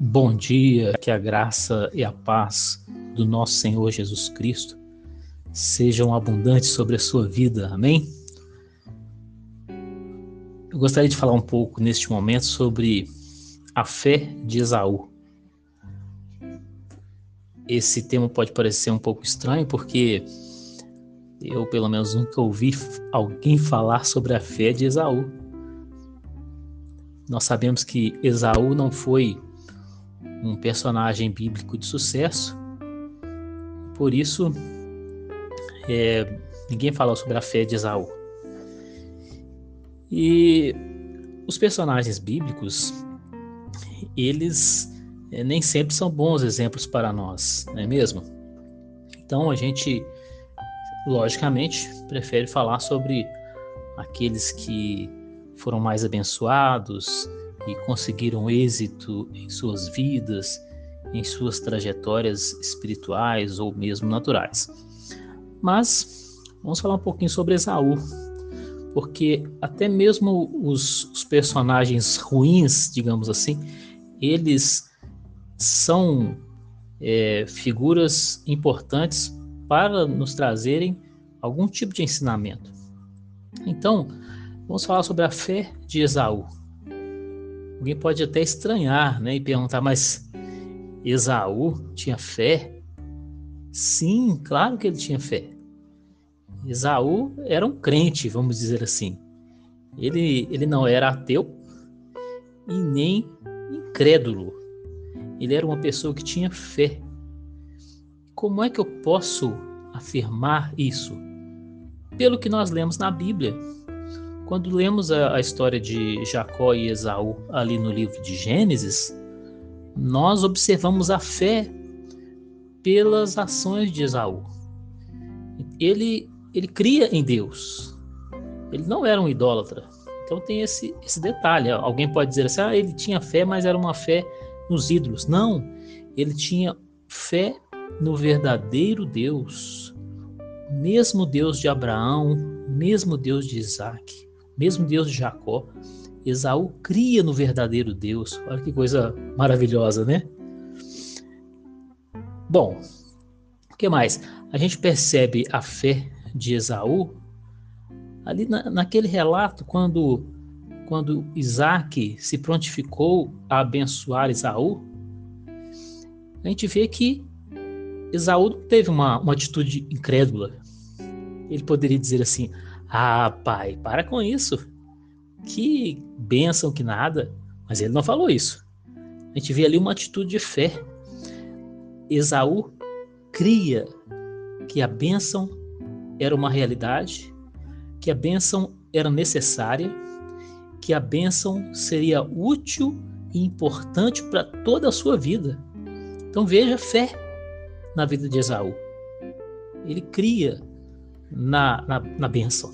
Bom dia, que a graça e a paz do nosso Senhor Jesus Cristo sejam abundantes sobre a sua vida, amém? Eu gostaria de falar um pouco neste momento sobre a fé de Esaú. Esse tema pode parecer um pouco estranho porque eu, pelo menos, nunca ouvi alguém falar sobre a fé de Esaú. Nós sabemos que Esaú não foi um personagem bíblico de sucesso, por isso é, ninguém falou sobre a fé de Esaú. E os personagens bíblicos, eles nem sempre são bons exemplos para nós, não é mesmo? Então a gente, logicamente, prefere falar sobre aqueles que foram mais abençoados e conseguiram êxito em suas vidas, em suas trajetórias espirituais ou mesmo naturais. Mas vamos falar um pouquinho sobre Esaú, porque até mesmo os, os personagens ruins, digamos assim, eles são é, figuras importantes para nos trazerem algum tipo de ensinamento. Então, vamos falar sobre a fé de Esaú. Alguém pode até estranhar né, e perguntar, mas Esaú tinha fé? Sim, claro que ele tinha fé. Esaú era um crente, vamos dizer assim. Ele, ele não era ateu e nem incrédulo. Ele era uma pessoa que tinha fé. Como é que eu posso afirmar isso? Pelo que nós lemos na Bíblia. Quando lemos a, a história de Jacó e Esaú ali no livro de Gênesis, nós observamos a fé pelas ações de Esaú. Ele, ele cria em Deus. Ele não era um idólatra. Então tem esse, esse detalhe. Alguém pode dizer assim: ah, ele tinha fé, mas era uma fé nos ídolos. Não, ele tinha fé no verdadeiro Deus, mesmo Deus de Abraão, mesmo Deus de Isaac, mesmo Deus de Jacó. Esaú cria no verdadeiro Deus. Olha que coisa maravilhosa, né? Bom, o que mais? A gente percebe a fé de Esaú ali na, naquele relato quando quando Isaac se prontificou a abençoar Esaú, a gente vê que Esaú teve uma, uma atitude incrédula. Ele poderia dizer assim: Ah, pai, para com isso. Que bênção, que nada. Mas ele não falou isso. A gente vê ali uma atitude de fé. Esaú cria que a bênção era uma realidade, que a bênção era necessária que a bênção seria útil e importante para toda a sua vida. Então veja fé na vida de Esaú. Ele cria na, na, na bênção.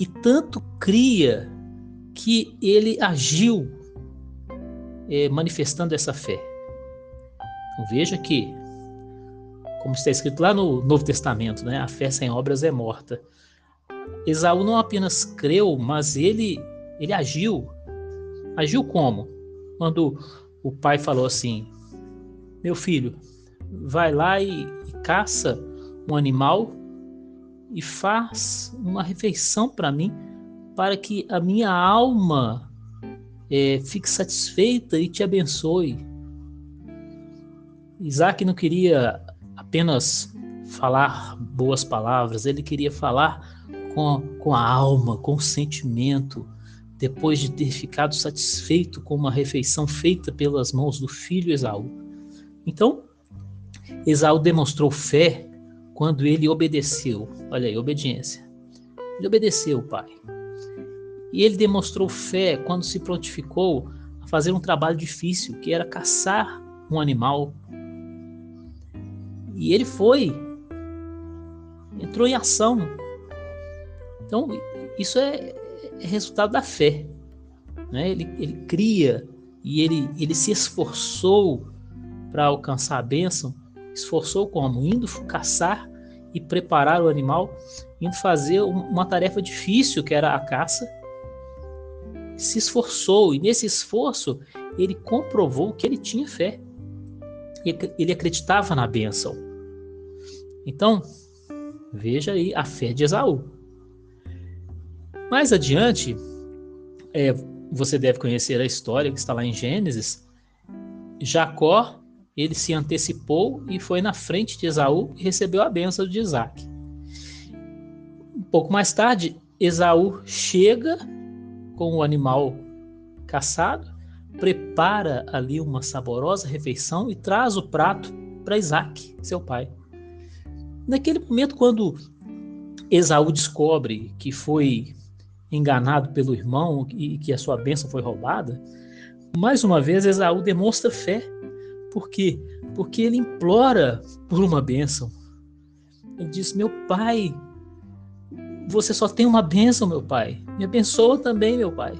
E tanto cria que ele agiu é, manifestando essa fé. Então veja que, como está escrito lá no Novo Testamento, né, a fé sem obras é morta. Esaú não apenas creu, mas ele, ele agiu. Agiu como? Quando o pai falou assim: Meu filho, vai lá e, e caça um animal e faz uma refeição para mim, para que a minha alma é, fique satisfeita e te abençoe. Isaac não queria apenas falar boas palavras, ele queria falar com, com a alma, com o sentimento, depois de ter ficado satisfeito com uma refeição feita pelas mãos do filho Esaú. Então, Esaú demonstrou fé quando ele obedeceu. Olha aí, obediência. Ele obedeceu o pai. E ele demonstrou fé quando se prontificou a fazer um trabalho difícil, que era caçar um animal. E ele foi, entrou em ação, então, isso é, é resultado da fé. Né? Ele, ele cria e ele, ele se esforçou para alcançar a bênção. Esforçou como? Indo caçar e preparar o animal, indo fazer uma tarefa difícil, que era a caça. Se esforçou, e nesse esforço ele comprovou que ele tinha fé. Ele acreditava na bênção. Então, veja aí a fé de Esaú. Mais adiante, é, você deve conhecer a história que está lá em Gênesis. Jacó, ele se antecipou e foi na frente de Esaú e recebeu a bênção de Isaac. Um pouco mais tarde, Esaú chega com o animal caçado, prepara ali uma saborosa refeição e traz o prato para Isaac, seu pai. Naquele momento, quando Esaú descobre que foi enganado pelo irmão e que a sua bênção foi roubada, mais uma vez Esaú demonstra fé. Por quê? Porque ele implora por uma bênção. Ele diz: Meu pai, você só tem uma bênção, meu pai. Me abençoa também, meu pai.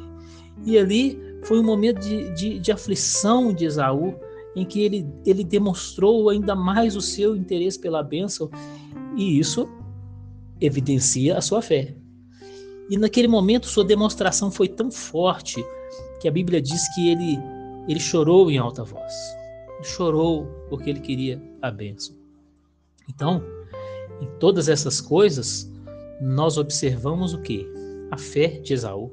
E ali foi um momento de, de, de aflição de Esaú, em que ele, ele demonstrou ainda mais o seu interesse pela bênção, e isso evidencia a sua fé. E naquele momento sua demonstração foi tão forte que a Bíblia diz que ele, ele chorou em alta voz. Chorou porque ele queria a bênção. Então, em todas essas coisas, nós observamos o que? A fé de Esaú.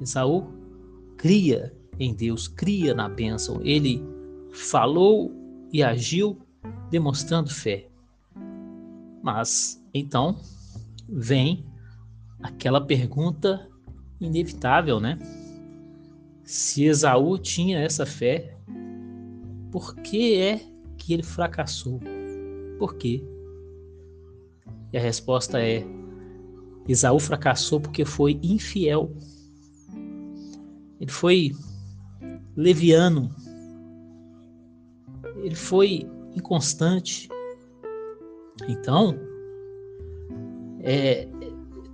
Esaú cria em Deus, cria na bênção. Ele falou e agiu demonstrando fé. Mas então vem aquela pergunta inevitável, né? Se Esaú tinha essa fé, por que é que ele fracassou? Por quê? E a resposta é: Esaú fracassou porque foi infiel. Ele foi leviano. Ele foi inconstante. Então, é,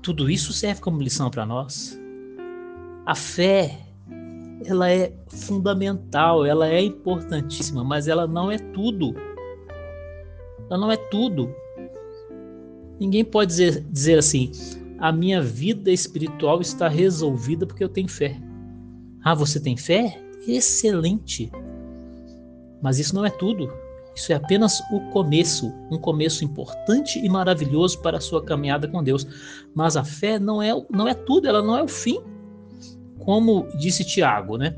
tudo isso serve como lição para nós. A fé, ela é fundamental, ela é importantíssima, mas ela não é tudo. Ela não é tudo. Ninguém pode dizer, dizer assim: a minha vida espiritual está resolvida porque eu tenho fé. Ah, você tem fé? Excelente. Mas isso não é tudo. Isso é apenas o começo, um começo importante e maravilhoso para a sua caminhada com Deus. Mas a fé não é, não é tudo, ela não é o fim. Como disse Tiago, né?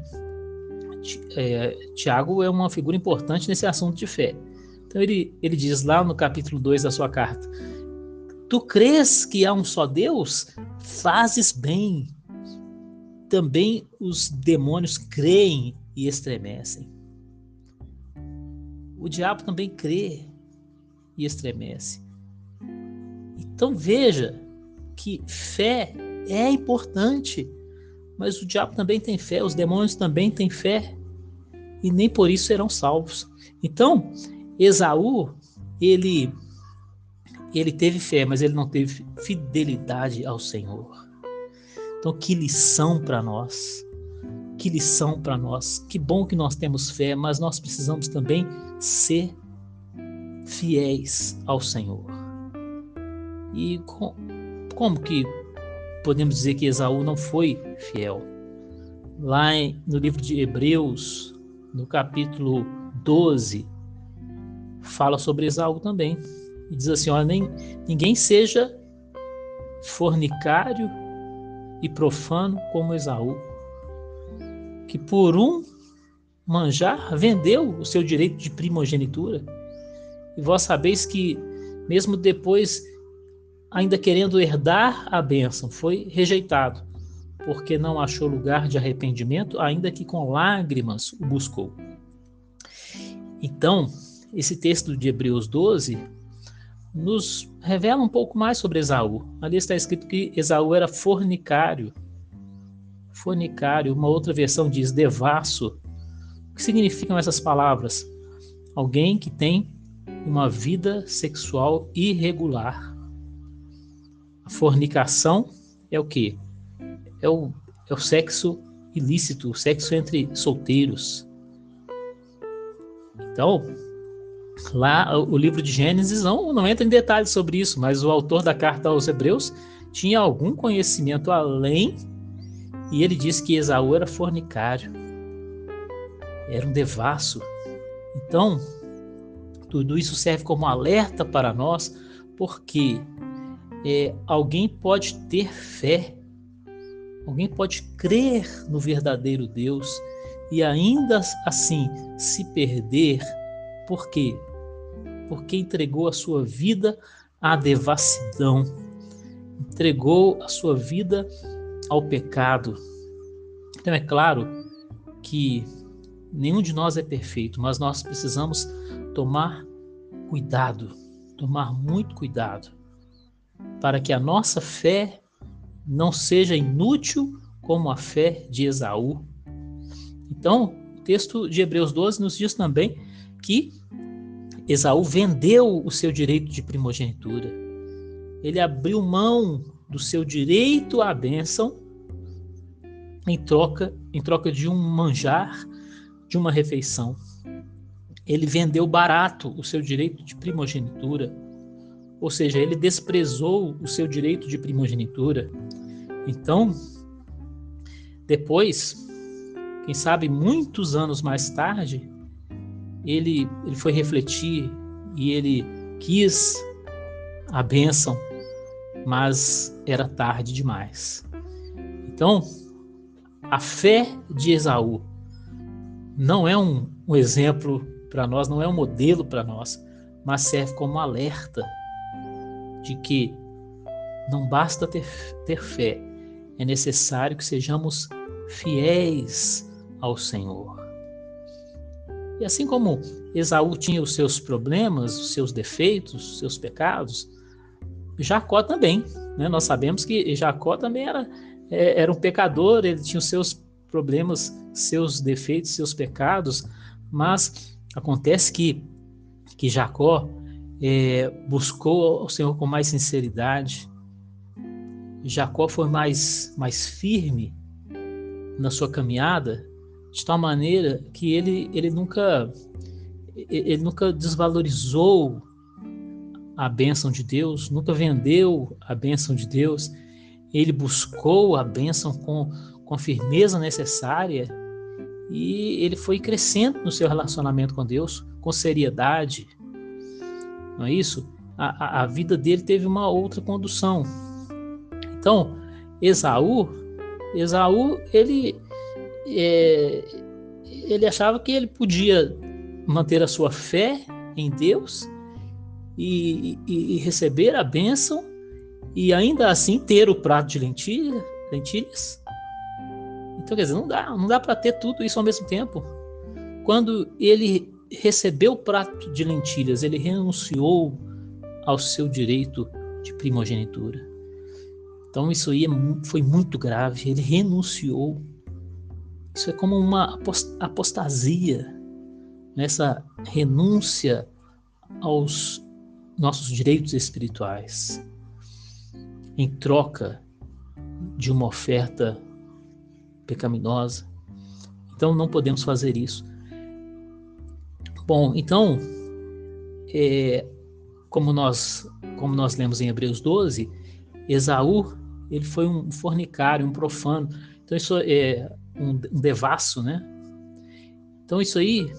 É, Tiago é uma figura importante nesse assunto de fé. Então ele, ele diz lá no capítulo 2 da sua carta: Tu crês que há um só Deus? Fazes bem. Também os demônios creem e estremecem o diabo também crê e estremece. Então veja que fé é importante, mas o diabo também tem fé, os demônios também têm fé e nem por isso serão salvos. Então, Esaú, ele ele teve fé, mas ele não teve fidelidade ao Senhor. Então, que lição para nós. Que lição para nós. Que bom que nós temos fé, mas nós precisamos também ser fiéis ao Senhor. E com, como que podemos dizer que Esaú não foi fiel? Lá em, no livro de Hebreus, no capítulo 12, fala sobre Esaú também. E diz assim: olha, nem, ninguém seja fornicário e profano como Esaú, que por um manjar, vendeu o seu direito de primogenitura. E vós sabeis que, mesmo depois, ainda querendo herdar a bênção, foi rejeitado, porque não achou lugar de arrependimento, ainda que com lágrimas o buscou. Então, esse texto de Hebreus 12 nos revela um pouco mais sobre Esaú. Ali está escrito que Esaú era fornicário. Fornicário, uma outra versão diz devasso, que significam essas palavras? Alguém que tem uma vida sexual irregular. A fornicação é o que? É o, é o sexo ilícito, o sexo entre solteiros. Então, lá o livro de Gênesis não, não entra em detalhes sobre isso, mas o autor da carta aos Hebreus tinha algum conhecimento além e ele diz que Esaú era fornicário, era um devasso. Então, tudo isso serve como alerta para nós, porque é, alguém pode ter fé, alguém pode crer no verdadeiro Deus e ainda assim se perder, por quê? Porque entregou a sua vida à devassidão, entregou a sua vida ao pecado. Então é claro que nenhum de nós é perfeito, mas nós precisamos tomar cuidado, tomar muito cuidado, para que a nossa fé não seja inútil como a fé de Esaú. Então, o texto de Hebreus 12 nos diz também que Esaú vendeu o seu direito de primogenitura. Ele abriu mão do seu direito à bênção em troca, em troca de um manjar, de uma refeição. Ele vendeu barato o seu direito de primogenitura, ou seja, ele desprezou o seu direito de primogenitura. Então, depois, quem sabe muitos anos mais tarde, ele, ele foi refletir e ele quis a bênção mas era tarde demais. Então, a fé de Esaú não é um, um exemplo para nós, não é um modelo para nós, mas serve como alerta de que não basta ter, ter fé, é necessário que sejamos fiéis ao Senhor. E assim como Esaú tinha os seus problemas, os seus defeitos, os seus pecados, Jacó também. Né? Nós sabemos que Jacó também era, é, era um pecador, ele tinha os seus problemas, seus defeitos, seus pecados, mas acontece que, que Jacó é, buscou o Senhor com mais sinceridade. Jacó foi mais, mais firme na sua caminhada, de tal maneira que ele, ele nunca ele nunca desvalorizou a bênção de Deus, nunca vendeu a bênção de Deus, ele buscou a bênção com, com a firmeza necessária e ele foi crescendo no seu relacionamento com Deus, com seriedade. Não é isso? A, a, a vida dele teve uma outra condução. Então, Esaú, Esaú, ele, é, ele achava que ele podia manter a sua fé em Deus e, e, e receber a bênção e ainda assim ter o prato de lentilha, lentilhas. Então, quer dizer, não dá, não dá para ter tudo isso ao mesmo tempo. Quando ele recebeu o prato de lentilhas, ele renunciou ao seu direito de primogenitura. Então, isso aí é foi muito grave. Ele renunciou. Isso é como uma apostasia, nessa renúncia aos nossos direitos espirituais em troca de uma oferta pecaminosa. Então não podemos fazer isso. Bom, então, é, como nós como nós lemos em Hebreus 12, Esaú ele foi um fornicário, um profano. Então isso é um, um devasso, né? Então isso aí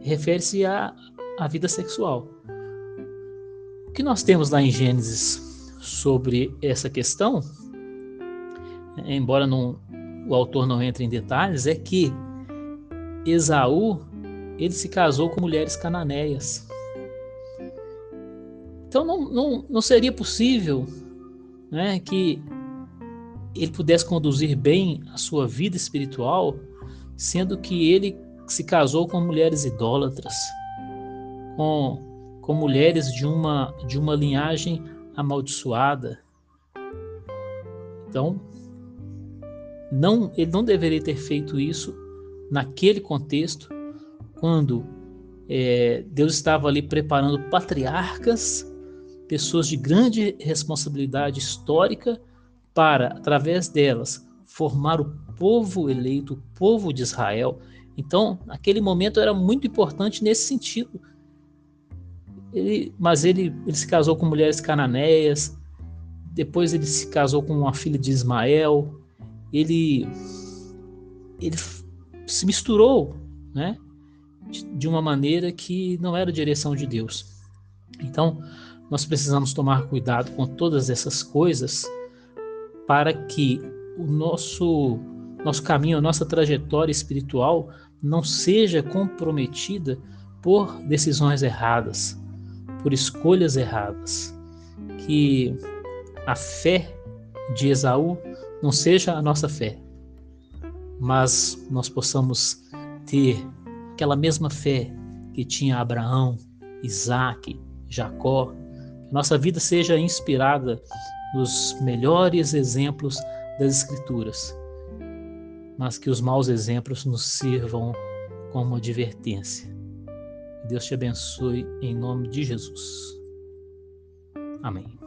refere-se à, à vida sexual que nós temos lá em Gênesis sobre essa questão, embora não, o autor não entre em detalhes, é que Esaú ele se casou com mulheres cananeias. Então não, não, não seria possível né, que ele pudesse conduzir bem a sua vida espiritual, sendo que ele se casou com mulheres idólatras, com com mulheres de uma, de uma linhagem amaldiçoada. Então, não, ele não deveria ter feito isso naquele contexto, quando é, Deus estava ali preparando patriarcas, pessoas de grande responsabilidade histórica, para, através delas, formar o povo eleito, o povo de Israel. Então, naquele momento era muito importante nesse sentido, ele, mas ele, ele se casou com mulheres cananeias, depois ele se casou com uma filha de Ismael, ele, ele se misturou né, de uma maneira que não era a direção de Deus. Então, nós precisamos tomar cuidado com todas essas coisas para que o nosso nosso caminho, a nossa trajetória espiritual não seja comprometida por decisões erradas, por escolhas erradas. Que a fé de Esaú não seja a nossa fé, mas nós possamos ter aquela mesma fé que tinha Abraão, Isaac, Jacó. Nossa vida seja inspirada nos melhores exemplos das Escrituras, mas que os maus exemplos nos sirvam como advertência. Deus te abençoe em nome de Jesus. Amém.